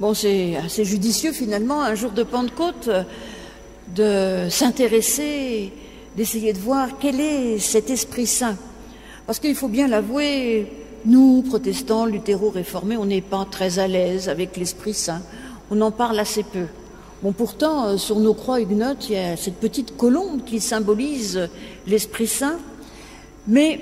Bon, c'est assez judicieux finalement, un jour de Pentecôte, de s'intéresser, d'essayer de voir quel est cet Esprit Saint. Parce qu'il faut bien l'avouer, nous, protestants, luthéro-réformés, on n'est pas très à l'aise avec l'Esprit Saint. On en parle assez peu. Bon, pourtant, euh, sur nos croix huguenotes, il y a cette petite colombe qui symbolise l'Esprit Saint. Mais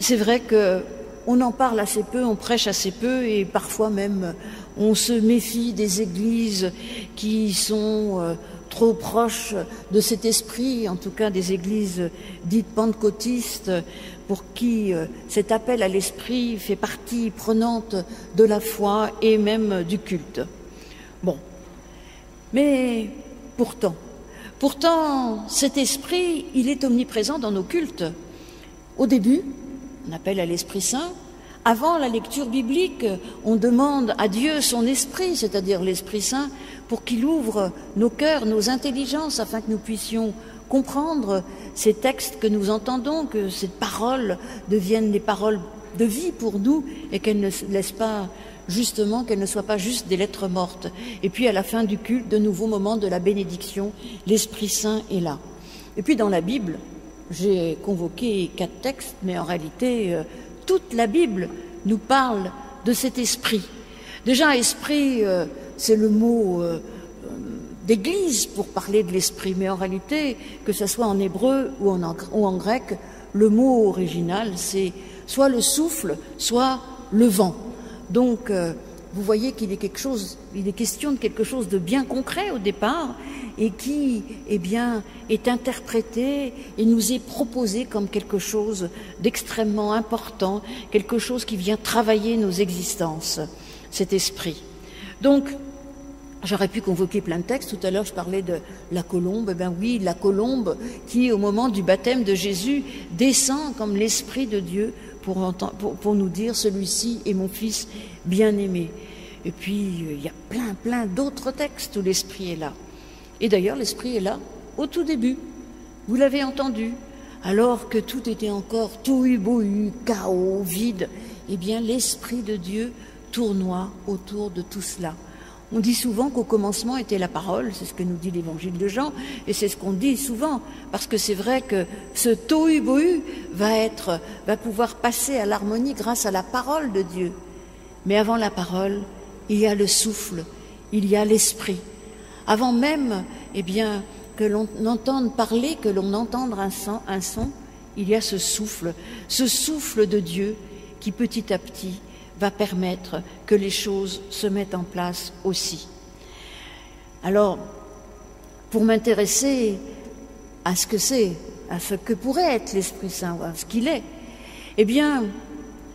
c'est vrai qu'on en parle assez peu, on prêche assez peu, et parfois même on se méfie des églises qui sont euh, trop proches de cet esprit, en tout cas des églises dites pentecôtistes, pour qui euh, cet appel à l'esprit fait partie prenante de la foi et même du culte. Bon, mais pourtant, pourtant, cet esprit, il est omniprésent dans nos cultes. Au début, on appelle à l'Esprit Saint. Avant la lecture biblique, on demande à Dieu son esprit, c'est-à-dire l'Esprit Saint, pour qu'il ouvre nos cœurs, nos intelligences, afin que nous puissions comprendre ces textes que nous entendons, que ces paroles deviennent des paroles de vie pour nous et qu'elles ne laissent pas justement qu'elles ne soient pas juste des lettres mortes. Et puis à la fin du culte, de nouveaux moments de la bénédiction, l'Esprit Saint est là. Et puis dans la Bible, j'ai convoqué quatre textes, mais en réalité, euh, toute la Bible nous parle de cet esprit. Déjà, esprit, euh, c'est le mot euh, d'église pour parler de l'esprit, mais en réalité, que ce soit en hébreu ou en, grec, le mot original, c'est soit le souffle, soit le vent. Donc, euh, vous voyez qu'il est quelque chose, il est question de quelque chose de bien concret au départ et qui, eh bien, est interprété et nous est proposé comme quelque chose d'extrêmement important, quelque chose qui vient travailler nos existences, cet esprit. Donc, J'aurais pu convoquer plein de textes. Tout à l'heure, je parlais de la colombe. Eh bien oui, la colombe qui, au moment du baptême de Jésus, descend comme l'Esprit de Dieu pour, nous dire celui-ci est mon fils bien-aimé. Et puis, euh, il y a plein, plein d'autres textes où l'Esprit est là. Et d'ailleurs, l'Esprit est là au tout début. Vous l'avez entendu. Alors que tout était encore tout bohu, chaos, vide, eh bien, l'Esprit de Dieu tournoie autour de tout cela. On dit souvent qu'au commencement était la parole, c'est ce que nous dit l'évangile de Jean, et c'est ce qu'on dit souvent, parce que c'est vrai que ce tohu bohu va va pouvoir passer à l'harmonie grâce à la parole de Dieu. Mais avant la parole, il y a le souffle, il y a l'esprit. Avant même, eh bien, que l'on entende parler, que l'on entende un son, un son, il y a ce souffle, ce souffle de Dieu qui petit à petit va permettre que les choses se mettent en place aussi. Alors, pour m'intéresser à ce que c'est, à ce que pourrait être l'Esprit Saint, à ce qu'il est, eh bien,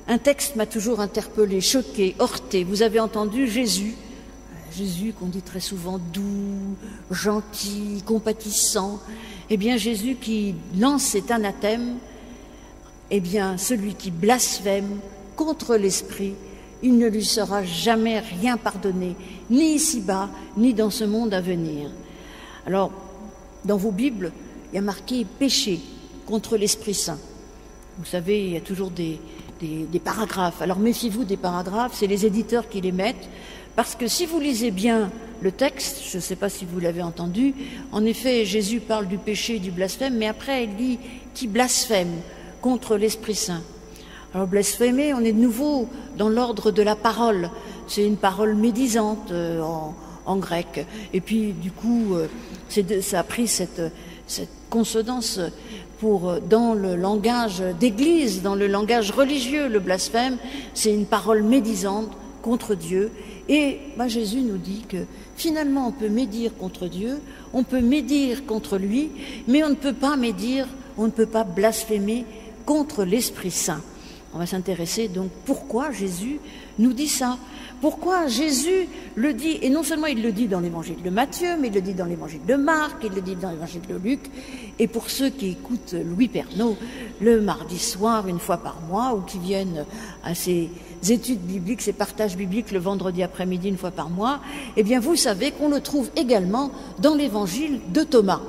un texte m'a toujours interpellé, choqué, heurté. Vous avez entendu Jésus, Jésus qu'on dit très souvent doux, gentil, compatissant. Eh bien, Jésus qui lance cet anathème, eh bien, celui qui blasphème contre l'esprit, il ne lui sera jamais rien pardonné, ni ici-bas, ni dans ce monde à venir. Alors, dans vos Bibles, il y a marqué péché contre l'Esprit Saint. Vous savez, il y a toujours des, des paragraphes. Alors méfiez-vous des paragraphes, c'est les éditeurs qui les mettent, parce que si vous lisez bien le texte, je ne sais pas si vous l'avez entendu, en effet, Jésus parle du péché et du blasphème, mais après, il dit qui blasphème contre l'Esprit Saint. Alors blasphémer, on est de nouveau dans l'ordre de la parole. C'est une parole médisante euh, en, grec. Et puis du coup, euh, ça a pris cette, cette consonance euh, dans le langage d'église, dans le langage religieux, le blasphème, c'est une parole médisante contre Dieu. Et bah, Jésus nous dit que finalement on peut médire contre Dieu, on peut médire contre lui, mais on ne peut pas médire, on ne peut pas blasphémer contre l'Esprit Saint. On va s'intéresser donc pourquoi Jésus nous dit ça. Pourquoi Jésus le dit, et non seulement il le dit dans l'évangile de Matthieu, mais il le dit dans l'évangile de Marc, il le dit dans l'évangile de Luc, et pour ceux qui écoutent Louis Pernaud le mardi soir, une fois par mois, ou qui viennent à ces études bibliques, ces partages bibliques le vendredi après-midi, une fois par mois, eh bien vous savez qu'on le trouve également dans l'évangile de Thomas.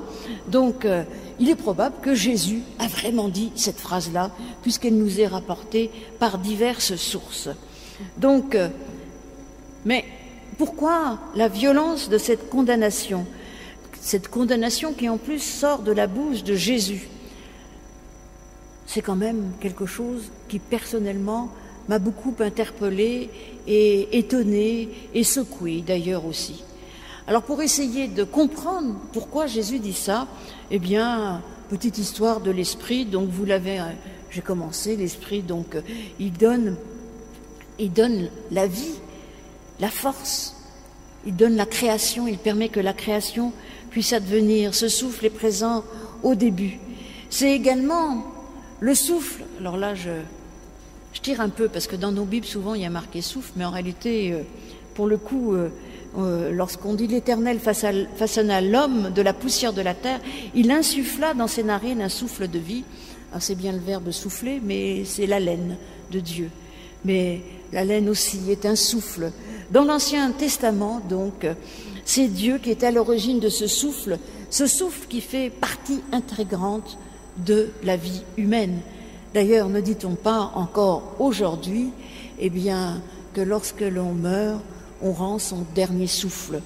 Donc, euh, il est probable que Jésus a vraiment dit cette phrase-là, puisqu'elle nous est rapportée par diverses sources. Donc, euh, mais pourquoi la violence de cette condamnation? Cette condamnation qui en plus sort de la bouche de Jésus. C'est quand même quelque chose qui personnellement m'a beaucoup interpellé et étonné et secoué d'ailleurs aussi. Alors pour essayer de comprendre pourquoi Jésus dit ça, eh bien, petite histoire de l'esprit, donc vous l'avez, euh, j'ai commencé, l'esprit, donc euh, il donne, il donne la vie, la force, il donne la création, il permet que la création puisse advenir. Ce souffle est présent au début. C'est également le souffle. Alors là, je, tire un peu parce que dans nos Bibles, souvent, il y a marqué souffle, mais en réalité, euh, pour le coup, euh, lorsqu'on dit l'Éternel façonna l'homme de la poussière de la terre, il insuffla dans ses narines un souffle de vie. c'est bien le verbe souffler, mais c'est la laine de Dieu. Mais la laine aussi est un souffle. Dans l'Ancien Testament, donc, c'est Dieu qui est à l'origine de ce souffle, ce souffle qui fait partie intégrante de la vie humaine. D'ailleurs, ne dit-on pas encore aujourd'hui, eh bien, que lorsque l'on meurt, on rend son dernier souffle.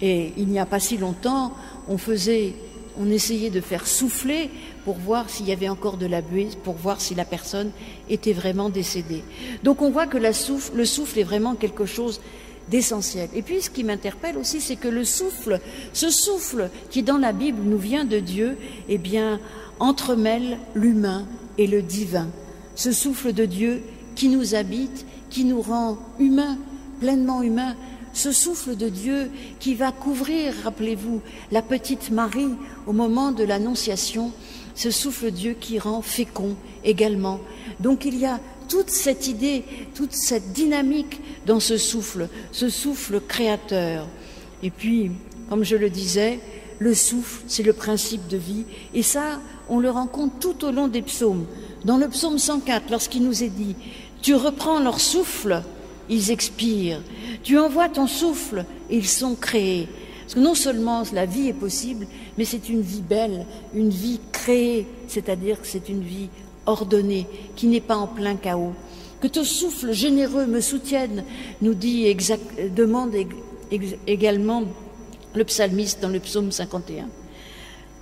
Et il n'y a pas si longtemps, on faisait, on essayait de faire souffler pour voir s'il y avait encore de la buée, pour voir si la personne était vraiment décédée. Donc on voit que le souffle est vraiment quelque chose d'essentiel. Et puis ce qui m'interpelle aussi, c'est que le souffle, ce souffle qui dans la Bible nous vient de Dieu, eh bien, entremêle l'humain et le divin. Ce souffle de Dieu qui nous habite, qui nous rend humains, pleinement humain, ce souffle de Dieu qui va couvrir, rappelez-vous, la petite Marie au moment de l'Annonciation, ce souffle Dieu qui rend fécond également. Donc il y a toute cette idée, toute cette dynamique dans ce souffle, ce souffle créateur. Et puis, comme je le disais, le souffle, c'est le principe de vie. Et ça, on le rencontre tout au long des psaumes. Dans le psaume 104, lorsqu'il nous est dit, tu reprends leur souffle, ils expirent. Tu envoies ton souffle, ils sont créés. Parce que non seulement la vie est possible, mais c'est une vie belle, une vie créée, c'est-à-dire que c'est une vie ordonnée, qui n'est pas en plein chaos. Que ton souffle généreux me soutienne, nous dit demande également le psalmiste dans le psaume 51.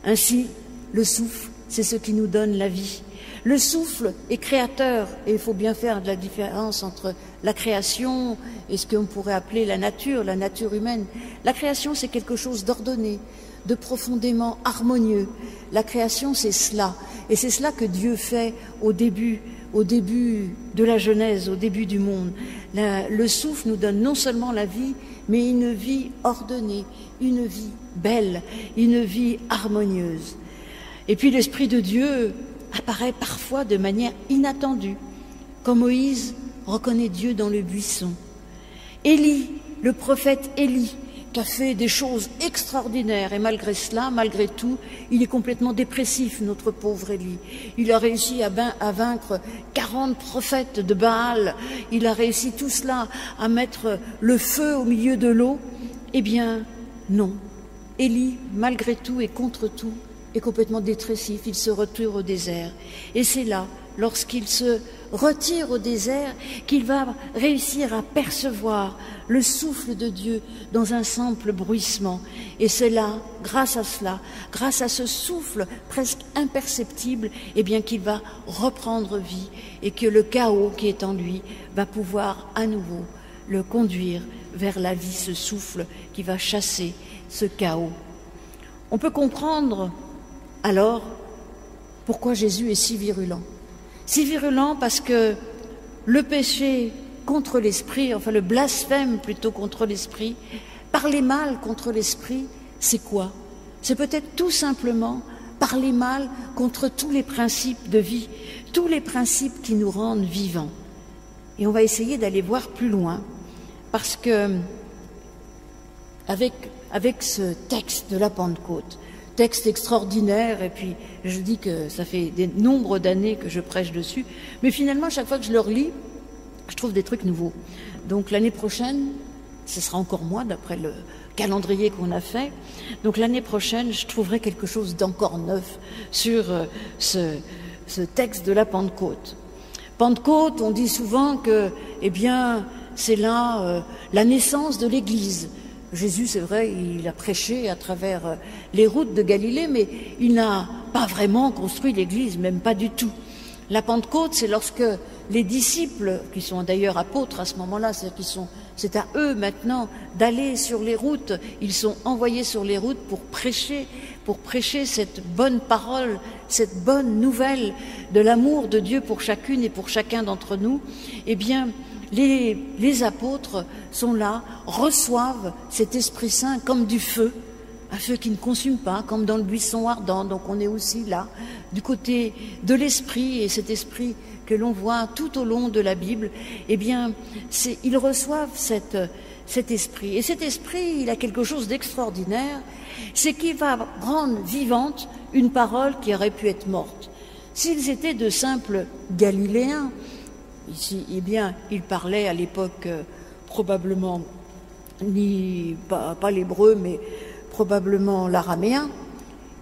Ainsi, le souffle, c'est ce qui nous donne la vie. Le souffle est créateur et il faut bien faire de la différence entre la création et ce qu'on pourrait appeler la nature, la nature humaine. La création, c'est quelque chose d'ordonné, de profondément harmonieux. La création, c'est cela. Et c'est cela que Dieu fait au début, au début de la Genèse, au début du monde. le souffle nous donne non seulement la vie, mais une vie ordonnée, une vie belle, une vie harmonieuse. Et puis l'Esprit de Dieu apparaît parfois de manière inattendue, quand Moïse reconnaît Dieu dans le buisson. Élie, le prophète Élie, qui a fait des choses extraordinaires, et malgré cela, malgré tout, il est complètement dépressif, notre pauvre Élie. Il a réussi à, vaincre 40 prophètes de Baal, il a réussi tout cela à mettre le feu au milieu de l'eau. Eh bien, non. Élie, malgré tout et contre tout, est complètement détressif, il se retire au désert. Et c'est là, lorsqu'il se retire au désert, qu'il va réussir à percevoir le souffle de Dieu dans un simple bruissement. Et c'est là, grâce à cela, grâce à ce souffle presque imperceptible, eh bien qu'il va reprendre vie et que le chaos qui est en lui va pouvoir à nouveau le conduire vers la vie, ce souffle qui va chasser ce chaos. On peut comprendre alors, pourquoi Jésus est si virulent Si virulent parce que le péché contre l'esprit, enfin le blasphème plutôt contre l'esprit, parler mal contre l'esprit, c'est quoi? C'est peut-être tout simplement parler mal contre tous les principes de vie, tous les principes qui nous rendent vivants. Et on va essayer d'aller voir plus loin, parce que avec, avec ce texte de la Pentecôte, texte extraordinaire, et puis je dis que ça fait des nombres d'années que je prêche dessus, mais finalement, chaque fois que je le relis, je trouve des trucs nouveaux. Donc l'année prochaine, ce sera encore moins d'après le calendrier qu'on a fait. Donc l'année prochaine, je trouverai quelque chose d'encore neuf sur euh, ce, texte de la Pentecôte. Pentecôte, on dit souvent que, eh bien, c'est là euh, la naissance de l'Église. Jésus, c'est vrai, il a prêché à travers euh, les routes de Galilée, mais il n'a pas vraiment construit l'Église, même pas du tout. La Pentecôte, c'est lorsque les disciples, qui sont d'ailleurs apôtres à ce moment-là, c'est à eux maintenant d'aller sur les routes. Ils sont envoyés sur les routes pour prêcher, pour prêcher cette bonne parole, cette bonne nouvelle de l'amour de Dieu pour chacune et pour chacun d'entre nous. Eh bien, les, apôtres sont là, reçoivent cet Esprit Saint comme du feu, un feu qui ne consume pas, comme dans le buisson ardent. Donc on est aussi là, du côté de l'Esprit, et cet Esprit que l'on voit tout au long de la Bible, eh bien, ils reçoivent cet esprit. Et cet esprit, il a quelque chose d'extraordinaire, c'est qu'il va rendre vivante une parole qui aurait pu être morte. S'ils étaient de simples Galiléens, ici, eh bien, ils parlaient à l'époque euh, probablement ni pas, pas l'hébreu, mais probablement l'araméen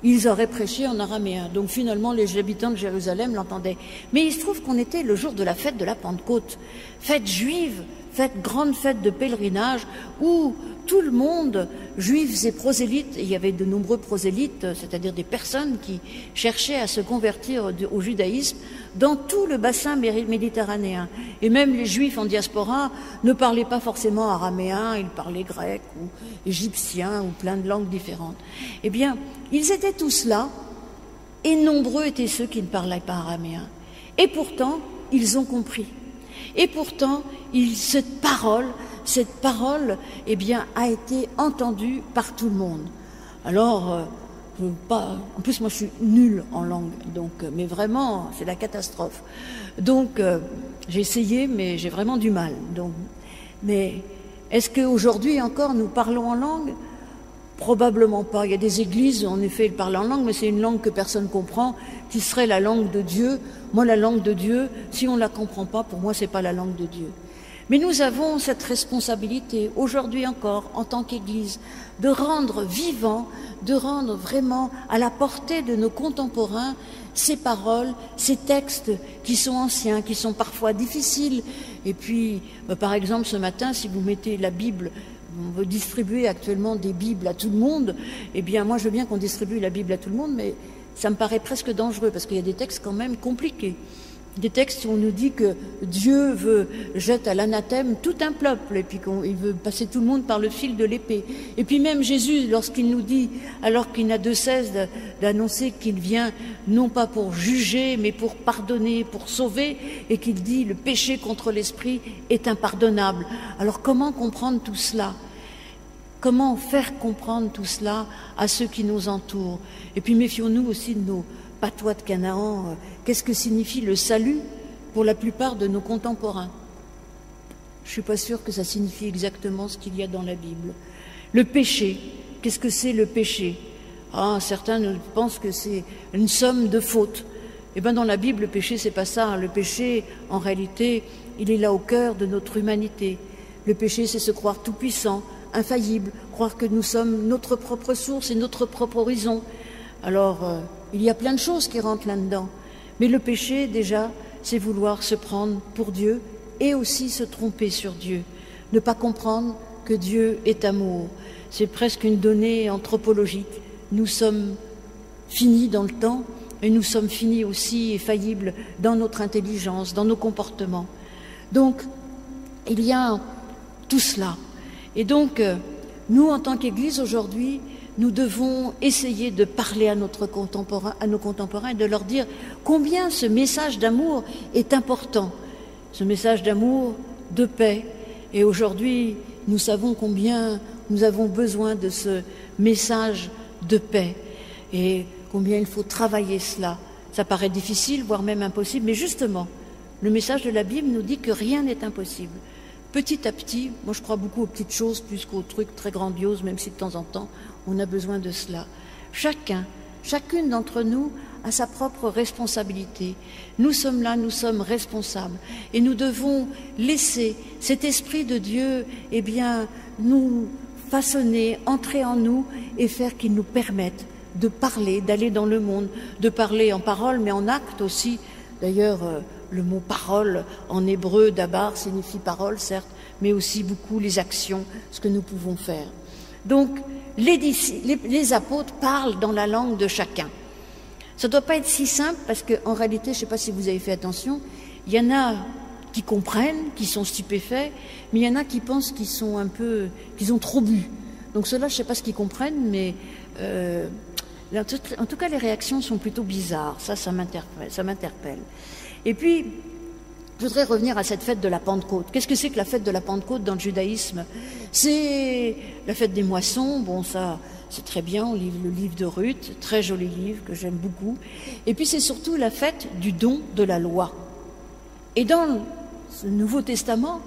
ils auraient prêché en araméen. Donc finalement, les habitants de Jérusalem l'entendaient. Mais il se trouve qu'on était le jour de la fête de la Pentecôte, fête juive, fête grande fête de pèlerinage, où tout le monde, juifs et prosélytes, il y avait de nombreux prosélytes, c'est-à-dire des personnes qui cherchaient à se convertir au judaïsme dans tout le bassin méditerranéen. Et même les juifs en diaspora ne parlaient pas forcément araméen, ils parlaient grec ou égyptien ou plein de langues différentes. Eh bien, ils étaient tous là, et nombreux étaient ceux qui ne parlaient pas araméen. Et pourtant, ils ont compris. Et pourtant, cette parole, eh a été entendue par tout le monde. Alors, euh, en plus, moi, je suis nulle en langue, donc, euh, mais vraiment, c'est la catastrophe. Donc, euh, j'ai essayé, mais j'ai vraiment du mal. Mais est-ce qu'aujourd'hui encore nous parlons en langue? Probablement pas. Il y a des églises, en effet, ils parlent en langue, mais c'est une langue que personne ne comprend, qui serait la langue de Dieu. Moi, la langue de Dieu, si on ne la comprend pas, pour moi, ce n'est pas la langue de Dieu. Mais nous avons cette responsabilité, aujourd'hui encore, en tant qu'Église, de rendre vivant, de rendre vraiment à la portée de nos contemporains ces paroles, ces textes qui sont anciens, qui sont parfois difficiles. Et puis, euh, par exemple, ce matin, si vous mettez la Bible on veut distribuer actuellement des Bibles à tout le monde, eh bien moi je veux bien qu'on distribue la Bible à tout le monde, mais ça me paraît presque dangereux parce qu'il y a des textes quand même compliqués. Des textes où on nous dit que Dieu veut jette à l'anathème tout un peuple et puis qu'il veut passer tout le monde par le fil de l'épée. Et puis même Jésus, lorsqu'il nous dit, alors qu'il n'a de cesse d'annoncer qu'il vient non pas pour juger, mais pour pardonner, pour sauver, et qu'il dit le péché contre l'esprit est impardonnable. Alors comment comprendre tout cela? Comment faire comprendre tout cela à ceux qui nous entourent? Et puis méfions-nous aussi de nos patois de Canaan. Euh, qu'est-ce que signifie le salut pour la plupart de nos contemporains? Je ne suis pas sûre que ça signifie exactement ce qu'il y a dans la Bible. Le péché, qu'est-ce que c'est le péché? Ah, certains pensent que c'est une somme de fautes. Eh bien, dans la Bible, le péché, c'est pas ça. Le péché, en réalité, il est là au cœur de notre humanité. Le péché, c'est se croire tout puissant, infaillible, croire que nous sommes notre propre source et notre propre horizon. Alors, euh, il y a plein de choses qui rentrent là-dedans. Mais le péché, déjà, c'est vouloir se prendre pour Dieu et aussi se tromper sur Dieu. Ne pas comprendre que Dieu est amour. C'est presque une donnée anthropologique. Nous sommes finis dans le temps et nous sommes finis aussi et faillibles dans notre intelligence, dans nos comportements. Donc, il y a tout cela. Et donc, euh, nous, en tant qu'Église, aujourd'hui, nous devons essayer de parler à, nos contemporains et de leur dire combien ce message d'amour est important, ce message d'amour, de paix. Et aujourd'hui, nous savons combien nous avons besoin de ce message de paix et combien il faut travailler cela. Ça paraît difficile, voire même impossible, mais justement, le message de la Bible nous dit que rien n'est impossible petit à petit, moi je crois beaucoup aux petites choses plus qu'aux trucs très grandioses, même si de temps en temps on a besoin de cela. Chacun, chacune d'entre nous a sa propre responsabilité. Nous sommes là, nous sommes responsables. Et nous devons laisser cet esprit de Dieu, eh bien, nous façonner, entrer en nous et faire qu'il nous permette de parler, d'aller dans le monde, de parler en parole, mais en acte aussi. D'ailleurs, euh, le mot parole en hébreu d'abord signifie parole, certes, mais aussi beaucoup les actions, ce que nous pouvons faire. Donc, les, les apôtres parlent dans la langue de chacun. Ça ne doit pas être si simple parce qu'en réalité, je ne sais pas si vous avez fait attention, il y en a qui comprennent, qui sont stupéfaits, mais il y en a qui pensent qu'ils sont un peu, qu'ils ont trop bu. Donc ceux-là, je ne sais pas ce qu'ils comprennent, mais euh, en tout cas, les réactions sont plutôt bizarres. Ça, ça m'interpelle. Et puis, je voudrais revenir à cette fête de la Pentecôte. Qu'est-ce que c'est que la fête de la Pentecôte dans le judaïsme? C'est la fête des moissons. Bon, ça, c'est très bien. On lit le livre de Ruth, très joli livre que j'aime beaucoup. Et puis, c'est surtout la fête du don de la loi. Et dans ce Nouveau Testament,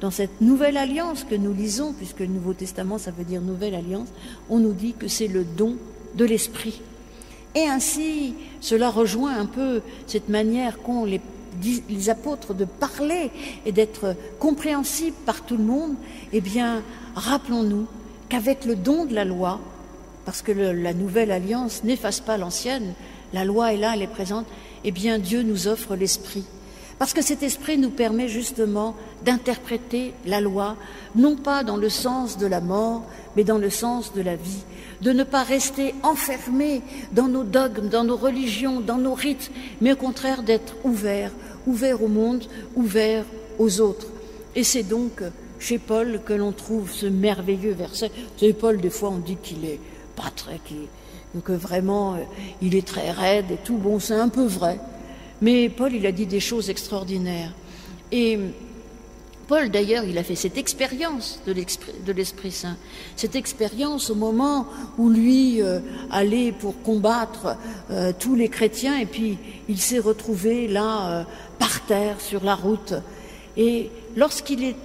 dans cette nouvelle alliance que nous lisons, puisque le Nouveau Testament, ça veut dire nouvelle alliance, on nous dit que c'est le don de l'esprit. Et ainsi, cela rejoint un peu cette manière qu'ont les, apôtres de parler et d'être compréhensibles par tout le monde. Eh bien, rappelons-nous qu'avec le don de la loi, parce que la nouvelle alliance n'efface pas l'ancienne, la loi est là, elle est présente, eh bien, Dieu nous offre l'esprit. Parce que cet esprit nous permet justement d'interpréter la loi, non pas dans le sens de la mort, mais dans le sens de la vie, de ne pas rester enfermé dans nos dogmes, dans nos religions, dans nos rites, mais au contraire d'être ouvert, ouvert au monde, ouvert aux autres. Et c'est donc chez Paul que l'on trouve ce merveilleux verset. C'est Paul, des fois, on dit qu'il est pas très, que vraiment, euh, il est très raide et tout. Bon, c'est un peu vrai. Mais Paul, il a dit des choses extraordinaires. Et Paul, d'ailleurs, il a fait cette expérience de l'Esprit Saint, cette expérience au moment où lui euh, allait pour combattre euh, tous les chrétiens, et puis il s'est retrouvé là, euh, par terre, sur la route. Et lorsqu'il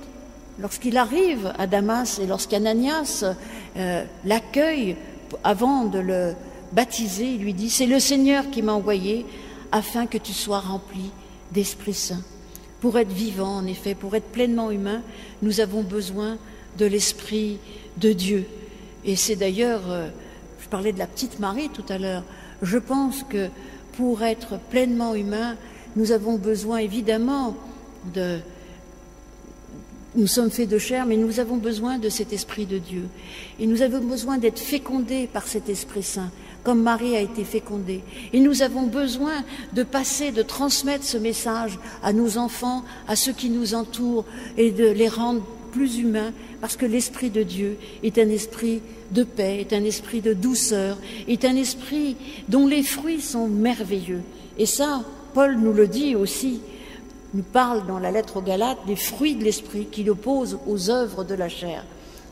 lorsqu'il arrive à Damas et lorsqu'Ananias l'accueille avant de le baptiser, il lui dit, c'est le Seigneur qui m'a envoyé afin que tu sois rempli d'Esprit Saint. Pour être vivant, en effet, pour être pleinement humain, nous avons besoin de l'Esprit de Dieu. Et c'est d'ailleurs, euh, je parlais de la petite Marie tout à l'heure, je pense que pour être pleinement humain, nous avons besoin évidemment de... Nous sommes faits de chair, mais nous avons besoin de cet Esprit de Dieu. Et nous avons besoin d'être fécondés par cet Esprit Saint comme Marie a été fécondée. Et nous avons besoin de passer, de transmettre ce message à nos enfants, à ceux qui nous entourent, et de les rendre plus humains, parce que l'Esprit de Dieu est un esprit de paix, est un esprit de douceur, est un esprit dont les fruits sont merveilleux. Et ça, Paul nous le dit aussi, nous parle dans la lettre aux Galates des fruits de l'esprit qu'il oppose aux œuvres de la chair.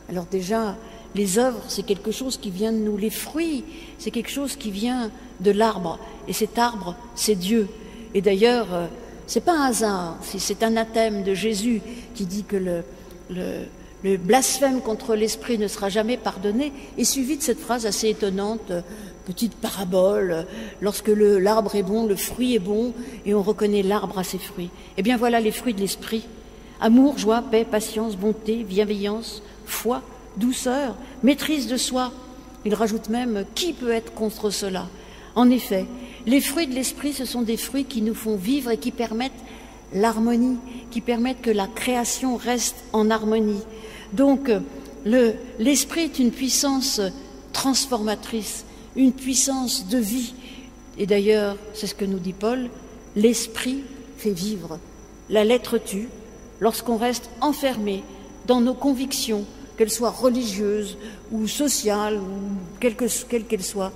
Alors déjà, les œuvres, c'est quelque chose qui vient de nous. Les fruits, c'est quelque chose qui vient de l'arbre. Et cet arbre, c'est Dieu. Et d'ailleurs, euh, c'est pas un hasard. C'est un athème de Jésus qui dit que le, blasphème contre l'esprit ne sera jamais pardonné, et suivi de cette phrase assez étonnante, euh, petite parabole, euh, lorsque l'arbre est bon, le fruit est bon, et on reconnaît l'arbre à ses fruits. Eh bien voilà les fruits de l'esprit. Amour, joie, paix, patience, bonté, bienveillance, foi, douceur, maîtrise de soi. Il rajoute même qui peut être contre cela? En effet, les fruits de l'esprit, ce sont des fruits qui nous font vivre et qui permettent l'harmonie, qui permettent que la création reste en harmonie. Donc, l'esprit est une puissance transformatrice, une puissance de vie. Et d'ailleurs, c'est ce que nous dit Paul, l'esprit fait vivre. La lettre tue lorsqu'on reste enfermé dans nos convictions, qu'elle soit religieuse ou sociale, ou quelle qu'elle soit.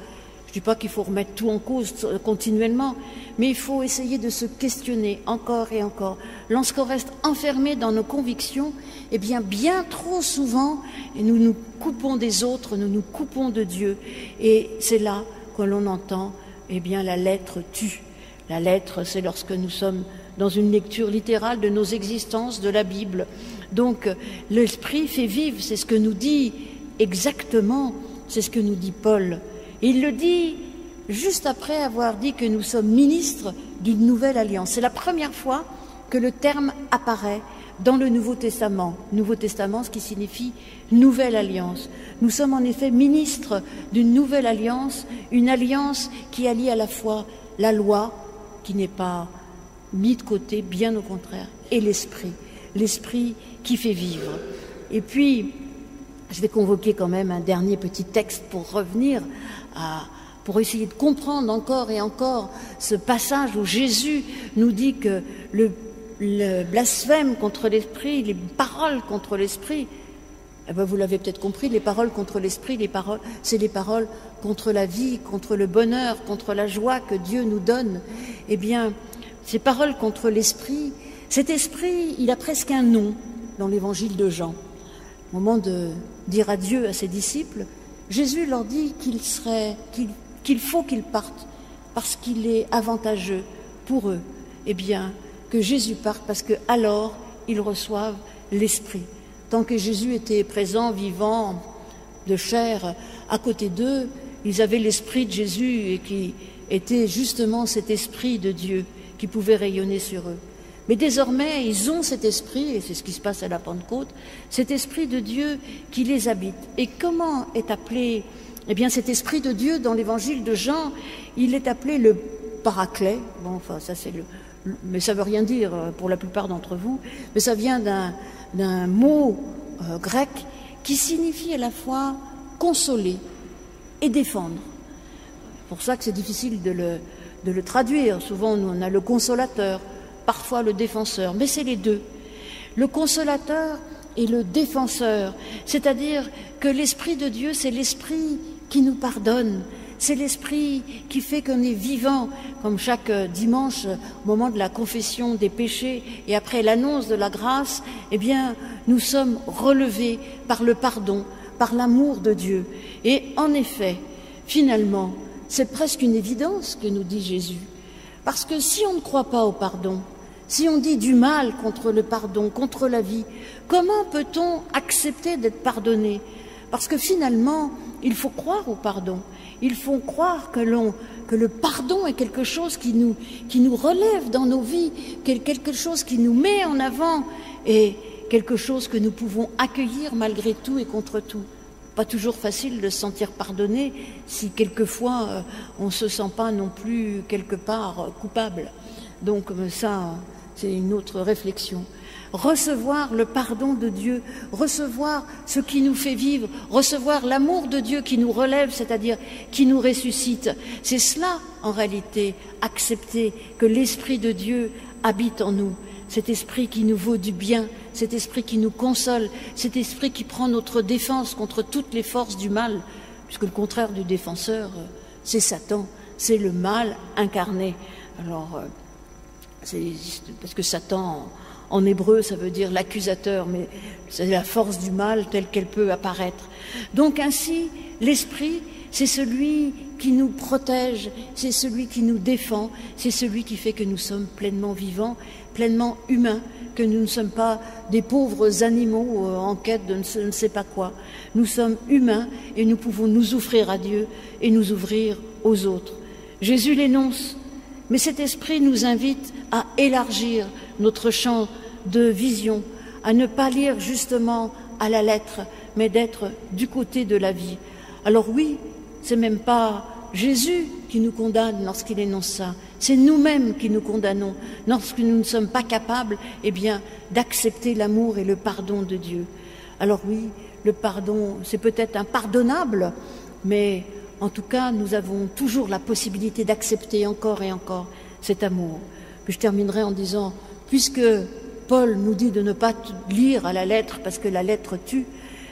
Je ne dis pas qu'il faut remettre tout en cause continuellement, mais il faut essayer de se questionner encore et encore. Lorsqu'on reste enfermé dans nos convictions, eh bien, bien trop souvent, nous nous coupons des autres, nous nous coupons de Dieu. Et c'est là que l'on entend, eh bien, la lettre tue. La lettre, c'est lorsque nous sommes dans une lecture littérale de nos existences, de la Bible, donc l'Esprit fait vivre, c'est ce que nous dit exactement, c'est ce que nous dit Paul. il le dit juste après avoir dit que nous sommes ministres d'une nouvelle alliance. C'est la première fois que le terme apparaît dans le Nouveau Testament. Nouveau Testament, ce qui signifie nouvelle alliance. Nous sommes en effet ministres d'une nouvelle alliance, une alliance qui allie à la fois la loi, qui n'est pas mise de côté, bien au contraire, et l'esprit l'esprit qui fait vivre. Et puis, je vais convoquer quand même un dernier petit texte pour revenir à, pour essayer de comprendre encore et encore ce passage où Jésus nous dit que le, blasphème contre l'esprit, les paroles contre l'esprit, eh ben vous l'avez peut-être compris, les paroles contre l'esprit, les paroles, c'est les paroles contre la vie, contre le bonheur, contre la joie que Dieu nous donne. Eh bien, ces paroles contre l'esprit, cet esprit, il a presque un nom dans l'évangile de Jean. Au moment de dire adieu à ses disciples, Jésus leur dit qu'il serait, qu'il, faut qu'ils partent parce qu'il est avantageux pour eux. Eh bien, que Jésus parte parce que alors ils reçoivent l'esprit. Tant que Jésus était présent, vivant, de chair, à côté d'eux, ils avaient l'esprit de Jésus et qui était justement cet esprit de Dieu qui pouvait rayonner sur eux. Mais désormais, ils ont cet esprit, et c'est ce qui se passe à la Pentecôte, cet esprit de Dieu qui les habite. Et comment est appelé Eh bien, cet esprit de Dieu, dans l'évangile de Jean, il est appelé le paraclet. Bon, enfin, ça c'est le. Mais ça veut rien dire euh, pour la plupart d'entre vous. Mais ça vient d'un mot euh, grec qui signifie à la fois consoler et défendre. C'est pour ça que c'est difficile de le, de le traduire. Souvent, on a le consolateur, parfois le défenseur, mais c'est les deux. Le consolateur et le défenseur, c'est-à-dire que l'Esprit de Dieu, c'est l'Esprit qui nous pardonne, c'est l'esprit qui fait qu'on est vivant, comme chaque dimanche, au moment de la confession des péchés et après l'annonce de la grâce, eh bien, nous sommes relevés par le pardon, par l'amour de Dieu. Et en effet, finalement, c'est presque une évidence que nous dit Jésus. Parce que si on ne croit pas au pardon, si on dit du mal contre le pardon, contre la vie, comment peut-on accepter d'être pardonné? Parce que finalement, il faut croire au pardon. Il faut croire que, le pardon est quelque chose qui nous relève dans nos vies, quelque chose qui nous met en avant et quelque chose que nous pouvons accueillir malgré tout et contre tout. Pas toujours facile de se sentir pardonné si quelquefois euh, on ne se sent pas non plus quelque part euh, coupable. Donc euh, ça, c'est une autre réflexion recevoir le pardon de Dieu, recevoir ce qui nous fait vivre, recevoir l'amour de Dieu qui nous relève, c'est-à-dire qui nous ressuscite. C'est cela, en réalité, accepter que l'Esprit de Dieu habite en nous, cet esprit qui nous vaut du bien, cet esprit qui nous console, cet esprit qui prend notre défense contre toutes les forces du mal, puisque le contraire du défenseur, euh, c'est Satan, c'est le mal incarné. Alors, euh, parce que Satan en hébreu, ça veut dire l'accusateur, mais c'est la force du mal telle qu'elle peut apparaître. Donc ainsi, l'esprit, c'est celui qui nous protège, c'est celui qui nous défend, c'est celui qui fait que nous sommes pleinement vivants, pleinement humains, que nous ne sommes pas des pauvres animaux euh, en quête de ne sais pas quoi. Nous sommes humains et nous pouvons nous offrir à Dieu et nous ouvrir aux autres. Jésus l'énonce, mais cet esprit nous invite à élargir notre champ de vision, à ne pas lire justement à la lettre, mais d'être du côté de la vie. Alors oui, c'est même pas Jésus qui nous condamne lorsqu'il énonce ça, c'est nous-mêmes qui nous condamnons lorsque nous ne sommes pas capables, eh bien, d'accepter l'amour et le pardon de Dieu. Alors oui, le pardon, c'est peut-être impardonnable, mais en tout cas, nous avons toujours la possibilité d'accepter encore et encore cet amour. Puis je terminerai en disant, puisque Paul nous dit de ne pas lire à la lettre parce que la lettre tue,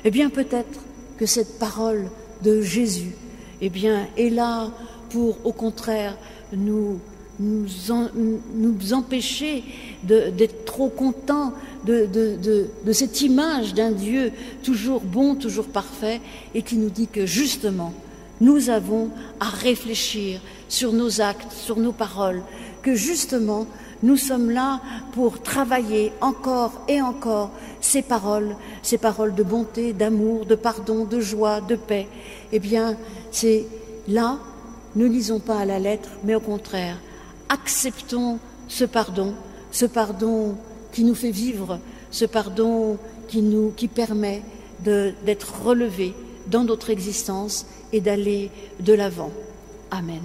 eh bien peut-être que cette parole de Jésus, eh bien, est là pour, au contraire, nous, nous, empêcher d'être trop contents de cette image d'un Dieu toujours bon, toujours parfait, et qui nous dit que justement, nous avons à réfléchir sur nos actes, sur nos paroles, que justement, nous sommes là pour travailler encore et encore ces paroles, ces paroles de bonté, d'amour, de pardon, de joie, de paix. Eh bien, c'est là, ne lisons pas à la lettre, mais au contraire, acceptons ce pardon, ce pardon qui nous fait vivre, ce pardon qui nous permet d'être relevés dans notre existence et d'aller de l'avant. Amen.